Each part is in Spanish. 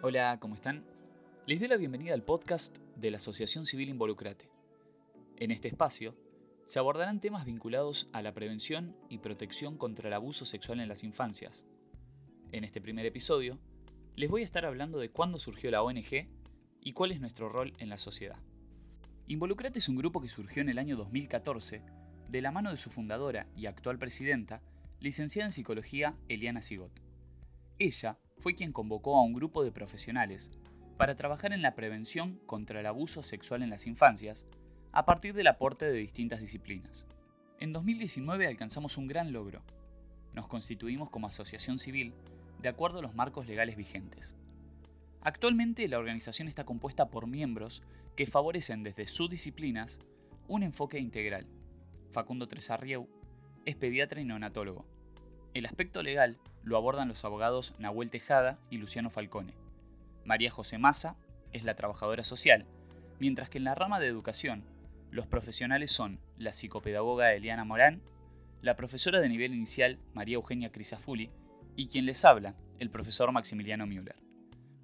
Hola, ¿cómo están? Les doy la bienvenida al podcast de la Asociación Civil Involucrate. En este espacio se abordarán temas vinculados a la prevención y protección contra el abuso sexual en las infancias. En este primer episodio, les voy a estar hablando de cuándo surgió la ONG y cuál es nuestro rol en la sociedad. Involucrate es un grupo que surgió en el año 2014 de la mano de su fundadora y actual presidenta, licenciada en psicología Eliana Sigot. Ella fue quien convocó a un grupo de profesionales para trabajar en la prevención contra el abuso sexual en las infancias a partir del aporte de distintas disciplinas. En 2019 alcanzamos un gran logro. Nos constituimos como asociación civil de acuerdo a los marcos legales vigentes. Actualmente la organización está compuesta por miembros que favorecen desde sus disciplinas un enfoque integral. Facundo Tresarrieu es pediatra y neonatólogo. El aspecto legal lo abordan los abogados Nahuel Tejada y Luciano Falcone. María José Massa es la trabajadora social, mientras que en la rama de educación, los profesionales son la psicopedagoga Eliana Morán, la profesora de nivel inicial María Eugenia Crisafuli y quien les habla, el profesor Maximiliano Müller.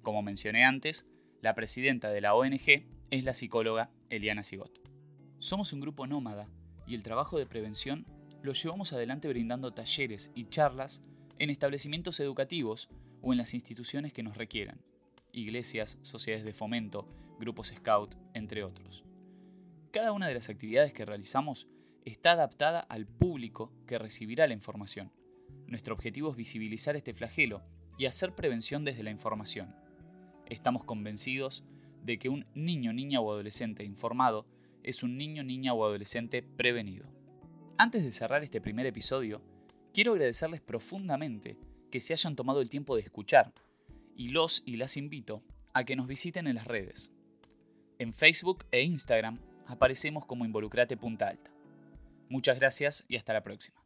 Como mencioné antes, la presidenta de la ONG es la psicóloga Eliana Sigot. Somos un grupo nómada y el trabajo de prevención lo llevamos adelante brindando talleres y charlas en establecimientos educativos o en las instituciones que nos requieran, iglesias, sociedades de fomento, grupos scout, entre otros. Cada una de las actividades que realizamos está adaptada al público que recibirá la información. Nuestro objetivo es visibilizar este flagelo y hacer prevención desde la información. Estamos convencidos de que un niño, niña o adolescente informado es un niño, niña o adolescente prevenido. Antes de cerrar este primer episodio, quiero agradecerles profundamente que se hayan tomado el tiempo de escuchar y los y las invito a que nos visiten en las redes. En Facebook e Instagram aparecemos como Involucrate Punta Alta. Muchas gracias y hasta la próxima.